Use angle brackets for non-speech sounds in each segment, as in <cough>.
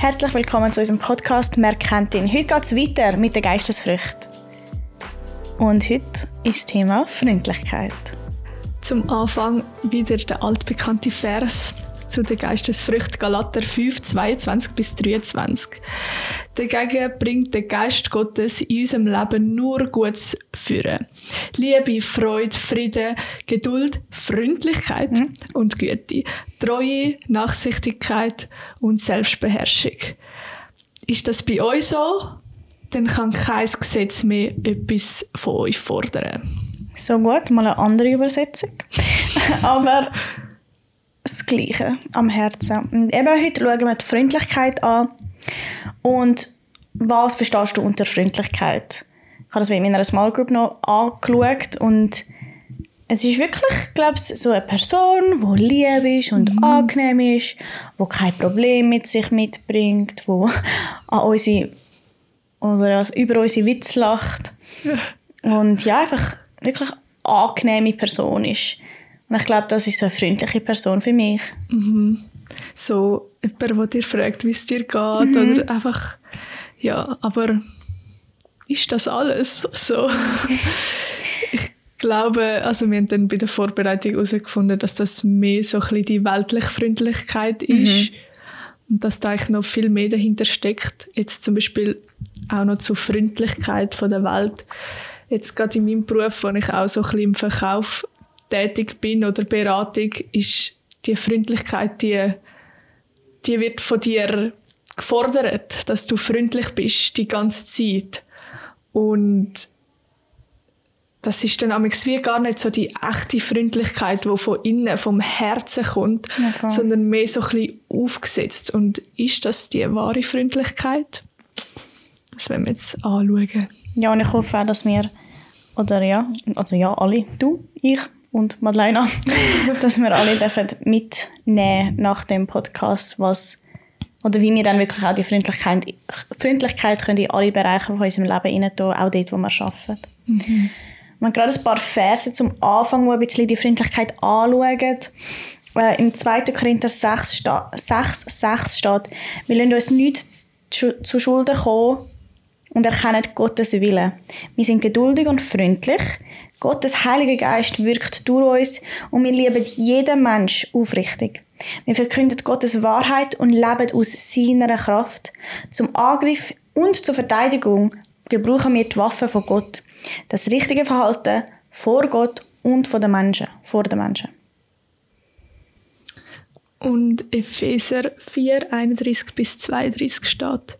Herzlich willkommen zu unserem Podcast «Wer kennt ihn?». Heute geht es weiter mit der Geistesfrucht. Und heute ist das Thema Freundlichkeit. Zum Anfang wieder der altbekannte Vers zu der Geistesfrucht Galater 5, 22 bis 23. Dagegen bringt der Geist Gottes in unserem Leben nur Gutes führen. Liebe, Freude, Frieden, Geduld, Freundlichkeit mhm. und Güte, Treue, Nachsichtigkeit und Selbstbeherrschung. Ist das bei euch so? Dann kann kein Gesetz mehr etwas von euch fordern. So gut, mal eine andere Übersetzung. <laughs> Aber das Gleiche am Herzen. Und eben heute schauen wir die Freundlichkeit an. Und was verstehst du unter Freundlichkeit? Ich habe das in meiner Small Group noch angeschaut und es ist wirklich, glaube ich, so eine Person, die lieb ist und mhm. angenehm ist, die kein Problem mit sich mitbringt, die an unsere, oder über unsere Witze lacht. Und ja, einfach wirklich angenehme Person ist. Und ich glaube, das ist so eine freundliche Person für mich. Mhm. So jemand, der dir fragt, wie es dir geht mhm. oder einfach, ja, aber ist das alles so? <laughs> ich glaube, also wir haben dann bei der Vorbereitung herausgefunden, dass das mehr so ein bisschen die weltliche Freundlichkeit mhm. ist und dass da eigentlich noch viel mehr dahinter steckt. Jetzt zum Beispiel auch noch zur Freundlichkeit von der Welt. Jetzt gerade in meinem Beruf, wo ich auch so ein bisschen im Verkauf tätig bin oder Beratung, ist die Freundlichkeit, die, die wird von dir gefordert, dass du freundlich bist die ganze Zeit. Und das ist dann wie gar nicht so die echte Freundlichkeit, die von innen, vom Herzen kommt, ja, sondern mehr so ein bisschen aufgesetzt. Und ist das die wahre Freundlichkeit? Das werden wir jetzt anschauen. Ja, und ich hoffe auch, dass wir, oder ja, also ja, alle, du, ich, und Madeleine, <laughs> dass wir alle dürfen mitnehmen nach dem Podcast, was oder wie wir dann wirklich auch die Freundlichkeit, Freundlichkeit können in alle Bereiche von unserem Leben rein tun, auch dort, wo wir arbeiten. Mhm. Wir haben gerade ein paar Verse zum Anfang, wo ein bisschen die Freundlichkeit anschauen. Äh, Im 2. Korinther 6, 6, 6 steht, wir lassen uns nichts zu, zu Schulden kommen und erkennen Gottes Willen. Wir sind geduldig und freundlich. Gottes Heiliger Geist wirkt durch uns und wir lieben jeden Mensch aufrichtig. Wir verkünden Gottes Wahrheit und leben aus seiner Kraft. Zum Angriff und zur Verteidigung gebrauchen wir die Waffen von Gott. Das richtige Verhalten vor Gott und vor den Menschen, vor den Menschen. Und Epheser 4, 31 bis 32 steht,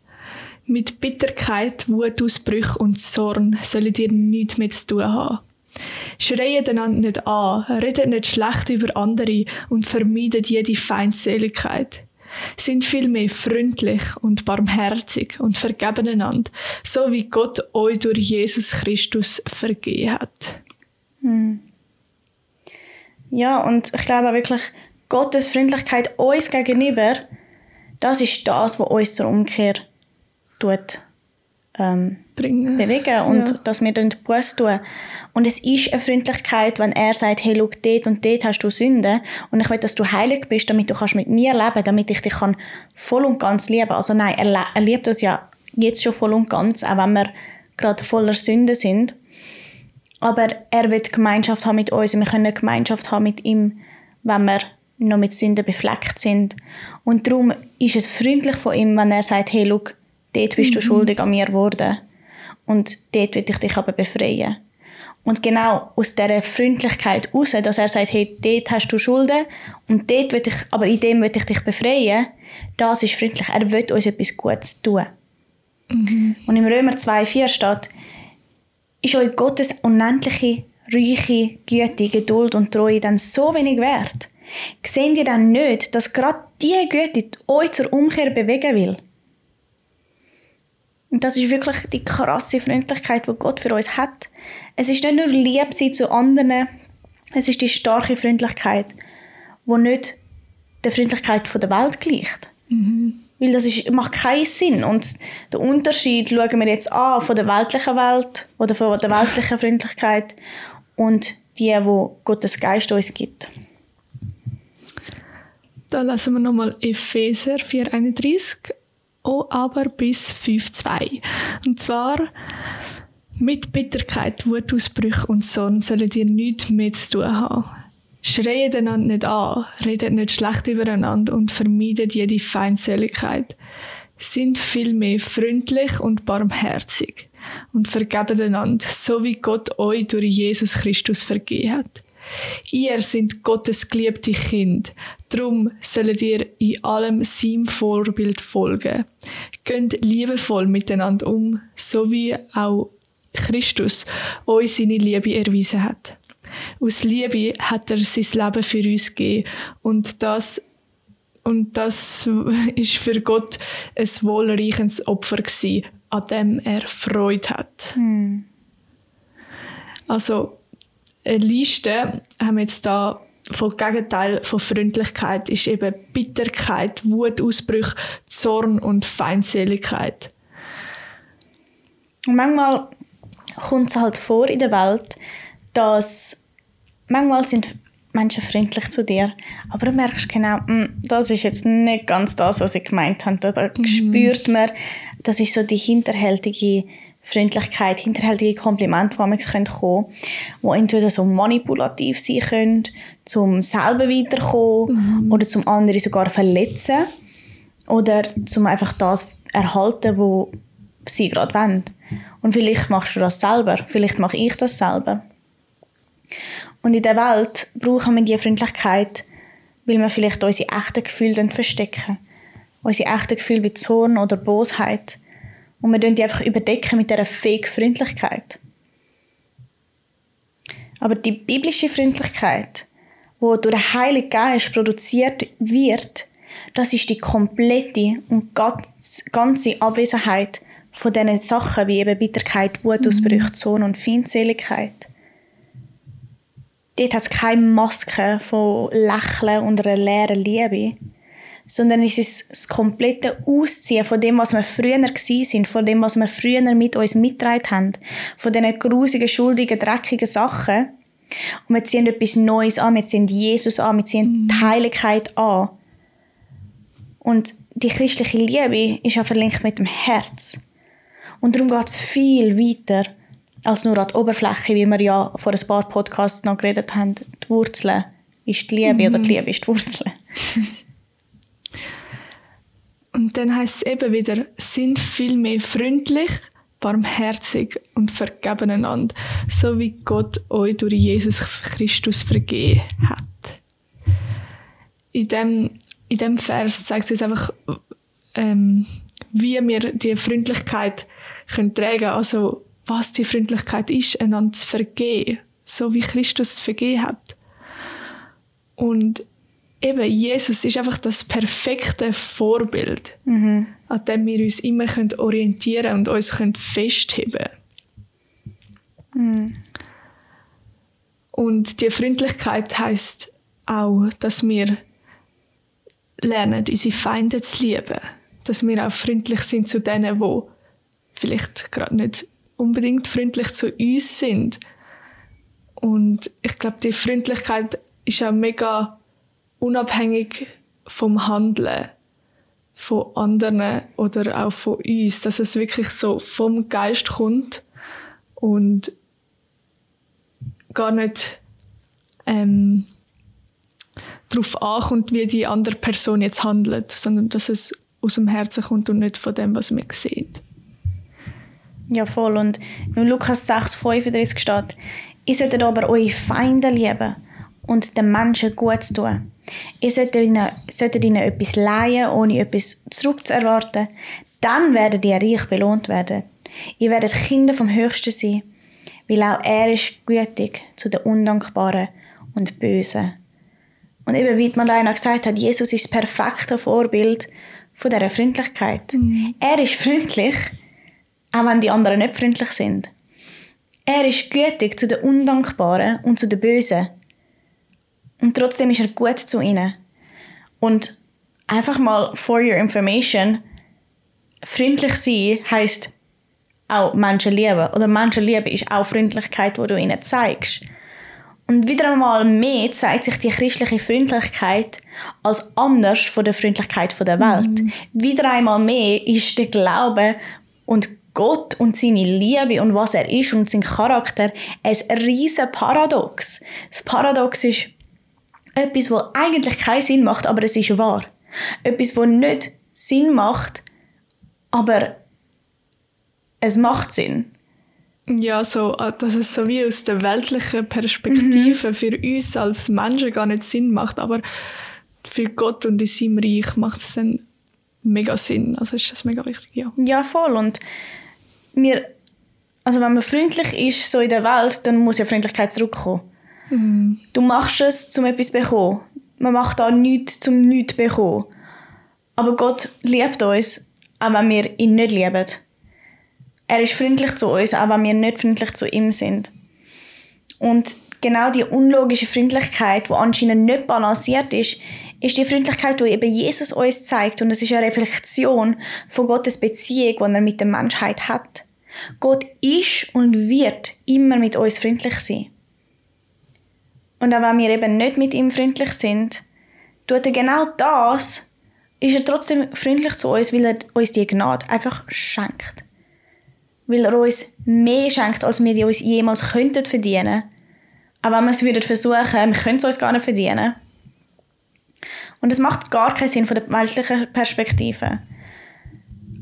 mit Bitterkeit, Wutausbrüche und Zorn sollen ihr nichts mehr zu tun haben Schreien einander nicht an, redet nicht schlecht über andere und vermeidet jede Feindseligkeit. Sind vielmehr freundlich und barmherzig und vergeben einander, so wie Gott euch durch Jesus Christus vergeben hat. Hm. Ja, und ich glaube wirklich, Gottes Freundlichkeit uns gegenüber, das ist das, was uns zur Umkehr tut ähm, Bringen. bewegen und ja. dass wir dann Buß tun. Und es ist eine Freundlichkeit, wenn er sagt, hey, schau, dort und dort hast du Sünde und ich will, dass du heilig bist, damit du kannst mit mir leben, damit ich dich kann voll und ganz lieben. Also nein, er, er liebt uns ja jetzt schon voll und ganz, auch wenn wir gerade voller Sünde sind. Aber er will Gemeinschaft haben mit uns und wir können Gemeinschaft haben mit ihm, wenn wir noch mit Sünden befleckt sind. Und darum ist es freundlich von ihm, wenn er sagt, hey, schau, Dort bist du mhm. schuldig an mir geworden. Und dort will ich dich aber befreien. Und genau aus dieser Freundlichkeit heraus, dass er sagt, hey, dort hast du Schulden und dort will ich, aber in dem will ich dich befreien, das ist freundlich. Er will uns etwas Gutes tun. Mhm. Und im Römer 2,4 steht, ist euch Gottes unendliche, reiche Güte, Geduld und Treue dann so wenig wert? Sehen ihr dann nicht, dass gerade diese Güte euch zur Umkehr bewegen will? Und das ist wirklich die krasse Freundlichkeit, die Gott für uns hat. Es ist nicht nur lieb sein zu anderen, es ist die starke Freundlichkeit, die nicht der Freundlichkeit der Welt gleicht. Mhm. Weil das ist, macht keinen Sinn. Und den Unterschied schauen wir jetzt an von der weltlichen Welt oder von der weltlichen Freundlichkeit und die, wo Gottes Geist uns gibt. Da lassen wir nochmal Epheser 4,31 auch aber bis 5,2. Und zwar mit Bitterkeit, Wutausbrüche und Zorn sollen ihr nichts mehr zu tun haben. Schreien einander nicht an, redet nicht schlecht übereinander und vermeidet jede Feindseligkeit. Sind vielmehr freundlich und barmherzig und vergeben einander, so wie Gott euch durch Jesus Christus vergeben hat. Ihr sind Gottes geliebte Kind, darum sollt ihr in allem seinem Vorbild folgen. Geht liebevoll miteinander um, so wie auch Christus euch seine Liebe erwiesen hat. Aus Liebe hat er sein Leben für uns gegeben und das und das <laughs> ist für Gott ein wohlreichendes Opfer gewesen, an dem er Freude hat. Hm. Also eine Liste haben wir jetzt da vom Gegenteil von Freundlichkeit ist eben Bitterkeit, Wutausbrüche, Zorn und Feindseligkeit. Und manchmal kommt es halt vor in der Welt, dass manchmal sind Menschen freundlich zu dir, aber du merkst genau, hm, das ist jetzt nicht ganz das, was ich gemeint habe. Da, mhm. spürt man, das ist so die hinterhältige Freundlichkeit, hinterhältige Komplimente, die man kommen können, die entweder so manipulativ sein können, zum selber weiterkommen mhm. oder zum anderen sogar verletzen oder zum einfach das erhalten, wo sie gerade wollen. Und vielleicht machst du das selber, vielleicht mache ich das selber. Und in der Welt brauchen wir diese Freundlichkeit, weil wir vielleicht unsere echten Gefühle verstecken. Unsere echten Gefühle wie Zorn oder Bosheit. Und wir die einfach überdecken mit dieser Fake-Freundlichkeit. Aber die biblische Freundlichkeit, die durch den Heiligen Geist produziert wird, das ist die komplette und ganze Abwesenheit von diesen Sachen wie eben Bitterkeit, Wutausbrüche, mhm. Zorn und Feindseligkeit. Dort hat es keine Maske von Lächeln und einer leeren Liebe, sondern es ist das komplette Ausziehen von dem, was wir früher sind, von dem, was wir früher mit uns mitgetragen haben, von diesen grusigen, schuldigen, dreckigen Sachen. Und wir ziehen etwas Neues an, wir ziehen Jesus an, wir ziehen mhm. die Heiligkeit an. Und die christliche Liebe ist ja verlinkt mit dem Herz. Und darum geht es viel weiter als nur an die Oberfläche, wie wir ja vor ein paar Podcasts noch geredet haben. Die Wurzeln ist die Liebe mhm. oder die Liebe ist die Wurzel. <laughs> Und dann heißt es eben wieder, sind viel mehr freundlich, barmherzig und vergeben einander, so wie Gott euch durch Jesus Christus vergeben hat. In dem, in dem Vers zeigt es einfach, ähm, wie wir die Freundlichkeit können tragen also was die Freundlichkeit ist, einander zu vergeben, so wie Christus vergeben hat. Und eben, Jesus ist einfach das perfekte Vorbild, mhm. an dem wir uns immer können orientieren und uns können festheben mhm. Und die Freundlichkeit heißt auch, dass wir lernen, unsere Feinde zu lieben. Dass wir auch freundlich sind zu denen, die vielleicht gerade nicht unbedingt freundlich zu uns sind. Und ich glaube, die Freundlichkeit ist auch mega unabhängig vom Handeln von anderen oder auch von uns, dass es wirklich so vom Geist kommt und gar nicht ähm, darauf ankommt, wie die andere Person jetzt handelt, sondern dass es aus dem Herzen kommt und nicht von dem, was man sieht. Ja, voll. Und in Lukas 6, 35 steht, ihr solltet aber eure Feinde lieben und den Menschen gut tun. Ihr solltet ihnen, solltet ihnen etwas leihen, ohne etwas zurückzuerwarten. Dann werdet ihr reich belohnt werden. Ihr werdet Kinder vom Höchsten sein, weil auch er ist gütig zu den Undankbaren und Bösen. Und eben, wie Madeleine gesagt hat, Jesus ist das perfekte Vorbild von dieser Freundlichkeit. Mhm. Er ist freundlich, auch wenn die anderen nicht freundlich sind. Er ist gütig zu den Undankbaren und zu den Bösen. Und trotzdem ist er gut zu ihnen. Und einfach mal for your information, freundlich sein heißt auch Menschen lieben. Oder Menschen lieben ist auch Freundlichkeit, die du ihnen zeigst. Und wieder einmal mehr zeigt sich die christliche Freundlichkeit als anders von der Freundlichkeit der Welt. Mhm. Wieder einmal mehr ist der Glaube und Gott und seine Liebe und was er ist und sein Charakter ein riesen Paradox. Das Paradox ist etwas, was eigentlich keinen Sinn macht, aber es ist wahr. Etwas, was nicht Sinn macht, aber es macht Sinn. Ja, so, äh, dass es so wie aus der weltlichen Perspektive mhm. für uns als Menschen gar nicht Sinn macht, aber für Gott und in seinem Reich macht es dann mega Sinn. Also ist das mega wichtig, ja. Ja, voll. Und wir, also wenn man freundlich ist so in der Welt, dann muss ja Freundlichkeit zurückkommen. Mhm. Du machst es, um etwas zu bekommen. Man macht da nichts, um nichts zu bekommen. Aber Gott liebt uns, auch wenn wir ihn nicht lieben. Er ist freundlich zu uns, auch wenn wir nicht freundlich zu ihm sind. Und genau die unlogische Freundlichkeit, die anscheinend nicht balanciert ist, ist die Freundlichkeit, die eben Jesus uns zeigt. Und es ist eine Reflexion von Gottes Beziehung, die er mit der Menschheit hat. Gott ist und wird immer mit uns freundlich sein. Und auch wenn wir eben nicht mit ihm freundlich sind, tut er genau das, ist er trotzdem freundlich zu uns, weil er uns die Gnade einfach schenkt. Weil er uns mehr schenkt, als wir uns jemals könnten verdienen. Aber wenn wir es würden versuchen, wir können es uns gar nicht verdienen. Und das macht gar keinen Sinn von der weltlichen Perspektive.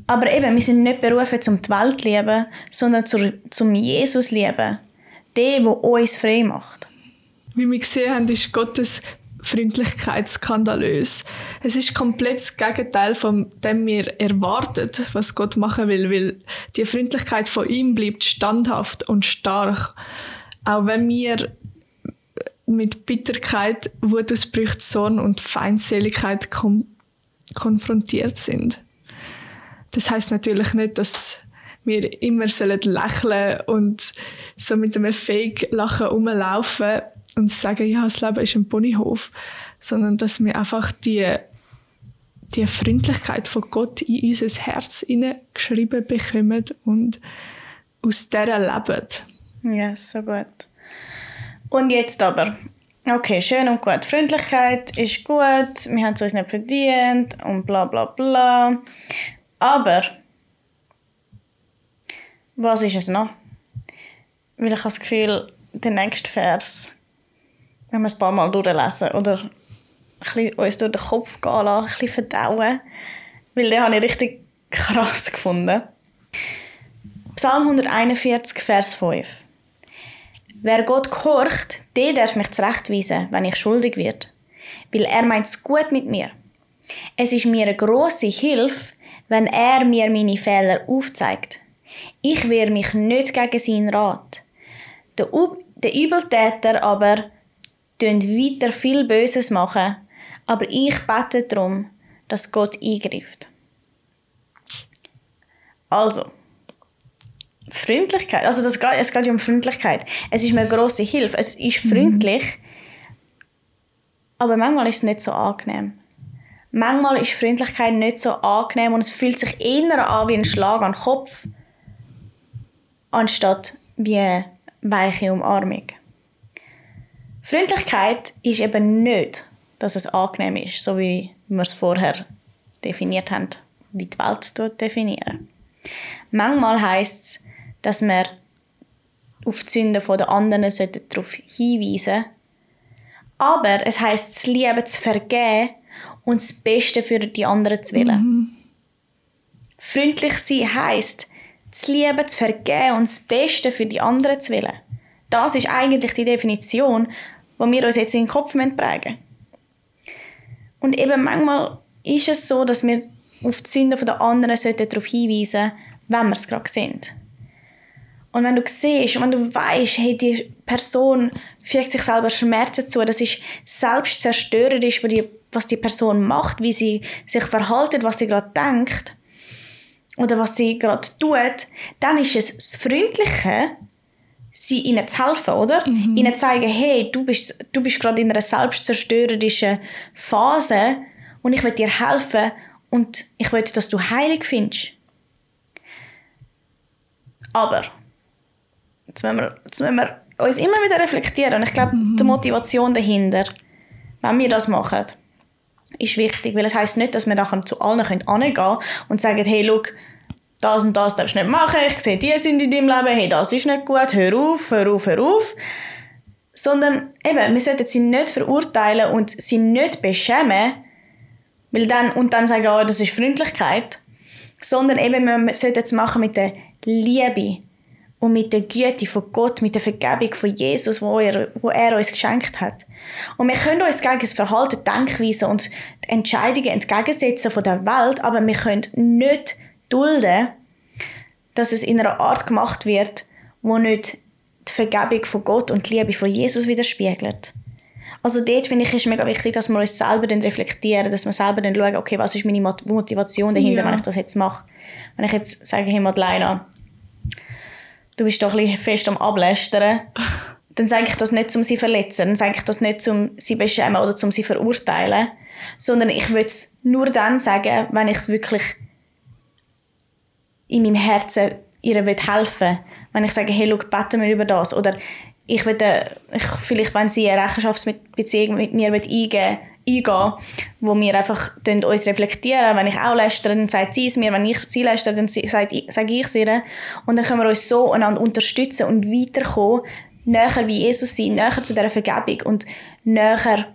Aber eben, wir sind nicht berufen zum die Welt zu lieben, sondern zum Jesus zu lieben. Der, der uns frei macht. Wie wir gesehen haben, ist Gottes Freundlichkeit skandalös. Es ist komplett das Gegenteil von dem wir erwarten, was Gott machen will, weil die Freundlichkeit von ihm bleibt standhaft und stark. Auch wenn wir mit Bitterkeit, Wutausbrüche, Zorn und Feindseligkeit kom konfrontiert sind. Das heißt natürlich nicht, dass wir immer sollen lächeln und so mit einem Fake-Lachen rumlaufen und sagen, ja, das Leben ist ein Ponyhof, sondern dass wir einfach die, die Freundlichkeit von Gott in unser Herz geschrieben bekommen und aus der leben. Ja, so gut. Und jetzt aber. Okay, schön und gut. Freundlichkeit ist gut, wir haben es uns nicht verdient und bla bla bla. Aber was ist es noch? Weil ich habe das Gefühl, der nächste Vers, wenn wir es ein paar Mal durchlesen oder uns durch den Kopf gehen lassen, ein bisschen verdauen, weil den habe ich richtig krass gefunden. Psalm 141, Vers 5. Wer Gott gehorcht, der darf mich zurechtweisen, wenn ich schuldig werde, weil er meint es gut mit mir. Es ist mir eine grosse Hilfe, wenn er mir meine Fehler aufzeigt. Ich wehre mich nicht gegen seinen Rat. Der, U der Übeltäter aber tun weiter viel Böses machen, aber ich bete darum, dass Gott eingreift. Also, Freundlichkeit, also das es geht ja um Freundlichkeit. Es ist mir eine grosse Hilfe. Es ist mhm. freundlich, mhm. aber manchmal ist es nicht so angenehm. Manchmal ist Freundlichkeit nicht so angenehm und es fühlt sich eher an wie ein Schlag an den Kopf, anstatt wie eine weiche Umarmung. Freundlichkeit ist eben nicht, dass es angenehm ist, so wie wir es vorher definiert haben, wie die Welt es definieren. Manchmal heisst es, dass wir auf die Sünden der anderen darauf hinweisen sollten. Aber es heisst, das Liebe zu vergeben und das Beste für die anderen zu wollen. Mhm. Freundlich sein heisst, das Liebe zu vergeben und das Beste für die anderen zu wollen. Das ist eigentlich die Definition, die wir uns jetzt in den Kopf prägen müssen. Und eben manchmal ist es so, dass wir auf die Sünden der anderen darauf hinweisen sollten, wenn wir es gerade sind. Und wenn du siehst und wenn du weißt, hey, die Person fügt sich selber Schmerzen zu, das ist selbstzerstörerisch, was die Person macht, wie sie sich verhält, was sie gerade denkt oder was sie gerade tut, dann ist es das Freundliche, sie ihnen zu helfen, oder? Mhm. Ihnen zeigen, hey, du bist, du bist gerade in einer selbstzerstörerischen Phase und ich will dir helfen und ich will, dass du heilig findest. Aber jetzt müssen wir, jetzt müssen wir uns immer wieder reflektieren. Und ich glaube, mhm. die Motivation dahinter, wenn wir das machen, ist wichtig, weil es heißt nicht, dass wir nachher zu allen können und sagen, hey, schau, das und das darfst du nicht machen, ich sehe die Sünde in deinem Leben, hey, das ist nicht gut, hör auf, hör auf, hör auf. Sondern eben, wir sollten sie nicht verurteilen und sie nicht beschämen, weil dann, und dann sagen, oh, das ist Freundlichkeit, sondern eben, wir sollten es machen mit der Liebe und mit der Güte von Gott, mit der Vergebung von Jesus, wo er, wo er uns geschenkt hat. Und wir können uns gegen das Verhalten, Denkweise und Entscheidungen entgegensetzen von der Welt, aber wir können nicht dulden, dass es in einer Art gemacht wird, wo nicht die Vergebung von Gott und die Liebe von Jesus widerspiegelt. Also dort finde ich, ist mega wichtig, dass wir uns selber dann reflektieren, dass wir selber dann schauen, okay, was ist meine Motivation dahinter, ja. wenn ich das jetzt mache. Wenn ich jetzt sage, hey Madeleine, du bist doch ein bisschen fest am Ablästern, dann sage ich das nicht, um sie zu verletzen, dann sage ich das nicht, um sie zu beschämen oder um sie zu verurteilen, sondern ich würde es nur dann sagen, wenn ich es wirklich in meinem Herzen ihr helfen will. Wenn ich sage, hey, schau, beten wir über das. Oder ich würde, ich, vielleicht, wenn sie eine Rechenschaftsbeziehung mit mir eingehen eingehen, wo wir einfach uns reflektieren. Wenn ich auch lästere, dann sagt sie es mir. Wenn ich sie lästere, dann sage ich es ihr. Und dann können wir uns so einander unterstützen und weiterkommen, näher wie Jesus sein, näher zu dieser Vergebung und näher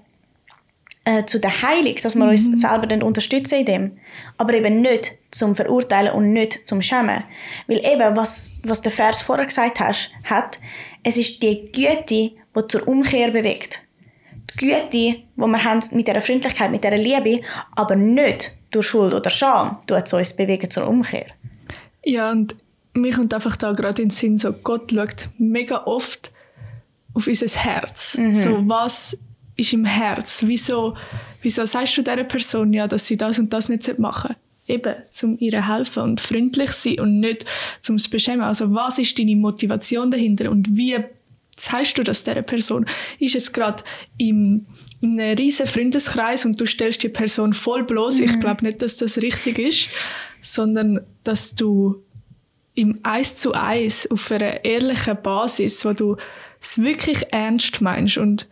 äh, zu der Heilung, dass wir mhm. uns selber dann unterstützen in dem. Aber eben nicht zum Verurteilen und nicht zum Schämen. Weil eben, was, was der Vers vorher gesagt hast, hat, es ist die Güte, die zur Umkehr bewegt. Die Güte, die wir haben mit dieser Freundlichkeit, mit dieser Liebe, aber nicht durch Schuld oder Scham, tut es uns bewegen zur Umkehr. Ja, und mir kommt einfach da gerade in den Sinn, so Gott schaut mega oft auf unser Herz. Mhm. So, was ist im Herz? Wieso, wieso sagst du dieser Person ja, dass sie das und das nicht machen sollte? Eben, um ihr helfen und freundlich sein und nicht zum es beschämen. Also was ist deine Motivation dahinter und wie zeigst du das dieser Person? Ist es gerade im in einem riesen Freundeskreis und du stellst die Person voll bloß. Mhm. Ich glaube nicht, dass das richtig ist, sondern dass du im Eis zu Eis auf einer ehrlichen Basis, wo du es wirklich ernst meinst und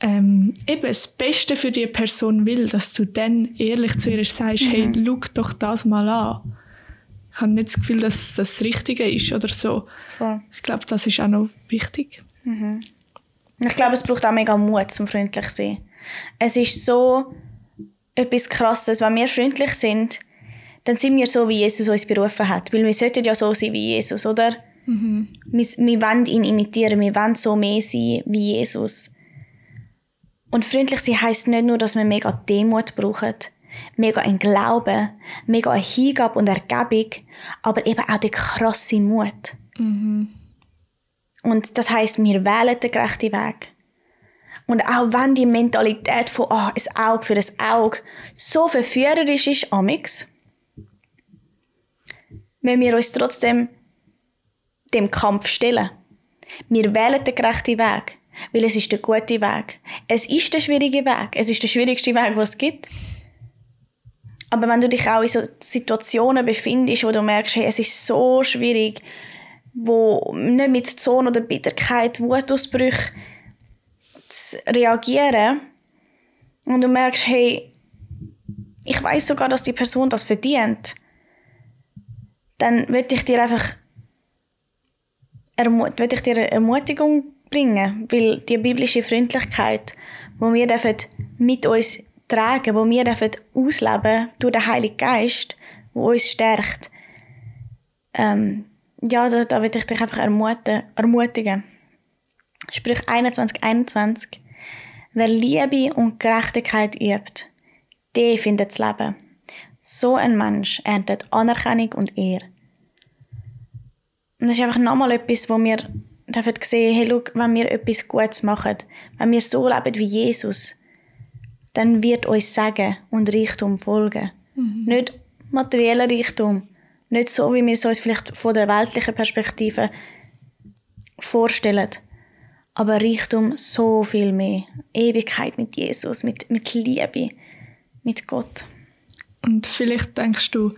ähm, eben das Beste für die Person will, dass du dann ehrlich zu ihr sagst, mhm. hey, schau doch das mal an. Ich habe nicht das Gefühl, dass das das Richtige ist oder so. Voll. Ich glaube, das ist auch noch wichtig. Mhm. Ich glaube, es braucht auch mega Mut zum freundlich sein. Es ist so etwas Krasses, wenn wir freundlich sind, dann sind wir so, wie Jesus uns berufen hat. Weil wir sollten ja so sein wie Jesus, oder? Mhm. Wir, wir wollen ihn imitieren, wir wollen so mehr sein wie Jesus. Und freundlich sein heisst nicht nur, dass wir mega Demut brauchen, mega ein Glauben, mega eine Hingabe und Ergebung, aber eben auch der krasse Mut. Mhm. Und das heisst, wir wählen den gerechten Weg. Und auch wenn die Mentalität von oh, ein Auge für ein Auge so verführerisch ist, amix, müssen wir uns trotzdem dem Kampf stellen. Wir wählen den gerechten Weg. Weil es ist der gute Weg. Es ist der schwierige Weg. Es ist der schwierigste Weg, was es gibt. Aber wenn du dich auch in so Situationen befindest, wo du merkst, hey, es ist so schwierig, wo nicht mit Zorn oder Bitterkeit, Wutausbrüche zu reagieren und du merkst, hey, ich weiß sogar, dass die Person das verdient, dann würde ich dir einfach würde ich dir eine Ermutigung bringen, weil die biblische Freundlichkeit, wo wir dürfen mit uns tragen, wo wir dürfen ausleben durch den Heiligen Geist, wo uns stärkt, ähm, ja, da, da will ich dich einfach ermutigen. ermutigen. Sprich 21, 21. Wer Liebe und Gerechtigkeit übt, der findet das Leben. So ein Mensch erntet Anerkennung und Ehre. Und das ist einfach nochmal etwas, wo wir dürfen sehen, hey, schau, wenn wir etwas Gutes machen, wenn wir so leben wie Jesus, dann wird uns Segen und Reichtum folgen. Mhm. Nicht materieller Reichtum, nicht so, wie wir es uns vielleicht von der weltlichen Perspektive vorstellen, aber Reichtum so viel mehr. Ewigkeit mit Jesus, mit, mit Liebe, mit Gott. Und vielleicht denkst du,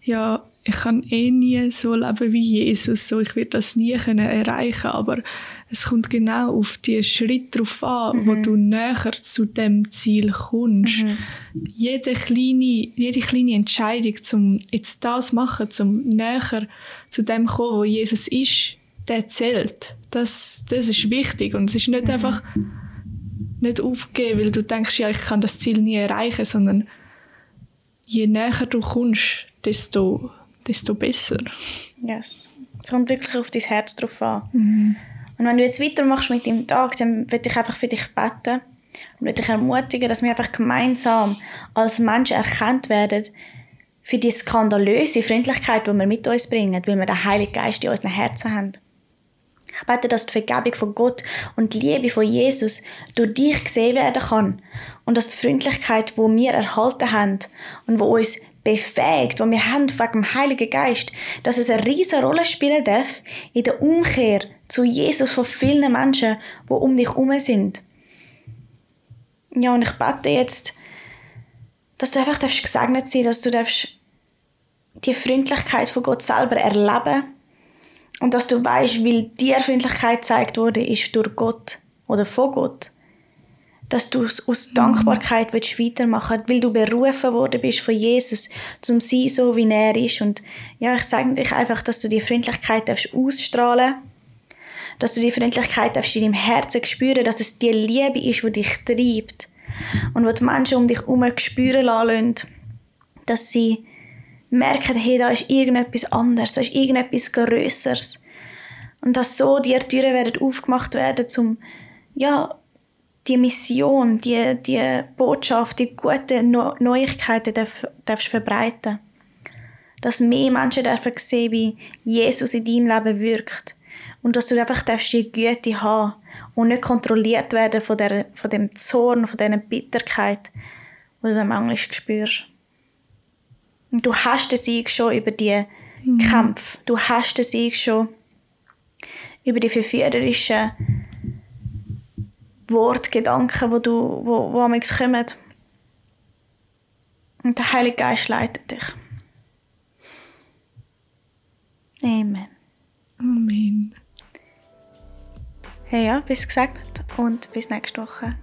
ja, ich kann eh nie so leben wie Jesus, so ich werde das nie können erreichen, aber es kommt genau auf die Schritte drauf an, mhm. wo du näher zu dem Ziel kommst. Mhm. Jede kleine, jede kleine Entscheidung, zum jetzt das machen, zum näher zu dem kommen, wo Jesus ist, der zählt. Das, das ist wichtig und es ist nicht mhm. einfach nicht aufgeben, weil du denkst, ja, ich kann das Ziel nie erreichen, sondern je näher du kommst, desto desto besser. Yes. Es kommt wirklich auf dein Herz drauf an. Mhm. Und wenn du jetzt weitermachst mit deinem Tag, dann würde ich einfach für dich beten und würde dich ermutigen, dass wir einfach gemeinsam als Menschen erkannt werden für die skandalöse Freundlichkeit, die wir mit uns bringen, weil wir den Heiligen Geist in unseren Herzen haben. Ich bete, dass die Vergebung von Gott und die Liebe von Jesus durch dich gesehen werden kann und dass die Freundlichkeit, die wir erhalten haben und wo uns befähigt, wo wir haben von dem Heiligen Geist, dass es eine riesige Rolle spielen darf in der Umkehr zu Jesus von vielen Menschen, die um dich herum sind. Ja, und ich bete jetzt, dass du einfach gesegnet sein dass du die Freundlichkeit von Gott selber erleben und dass du weißt, weil dir Freundlichkeit gezeigt wurde, ist durch Gott oder von Gott dass du es aus. Dankbarkeit willst weitermachen weil du berufen worden bist von Jesus, zum sein so wie er ist. Und ja, ich sage dich einfach, dass du die Freundlichkeit darfst ausstrahlen dass du die Freundlichkeit darfst in deinem Herzen spüren, dass es die Liebe ist, die dich treibt und wo die Menschen um dich herum spüren lassen, dass sie merken, hey, da ist irgendetwas anderes, da ist irgendetwas Größeres. Und dass so die Türen werden aufgemacht werden, zum ja, die Mission, die, die Botschaft, die guten Neuigkeiten darf, darfst verbreiten. Dass mehr Menschen dürfen sehen, wie Jesus in deinem Leben wirkt. Und dass du einfach darfst die Güte haben und nicht kontrolliert werden von, der, von dem Zorn, von dieser Bitterkeit, die du manchmal spürst. Und du hast den Sieg schon über die mhm. Kämpfe. Du hast den Sieg schon über die verführerischen Worte, Gedanken, wo du, wo, wo kommen. Und der Heilige Geist leitet dich. Amen. Amen. Hey ja, bis gesegnet und bis nächste Woche.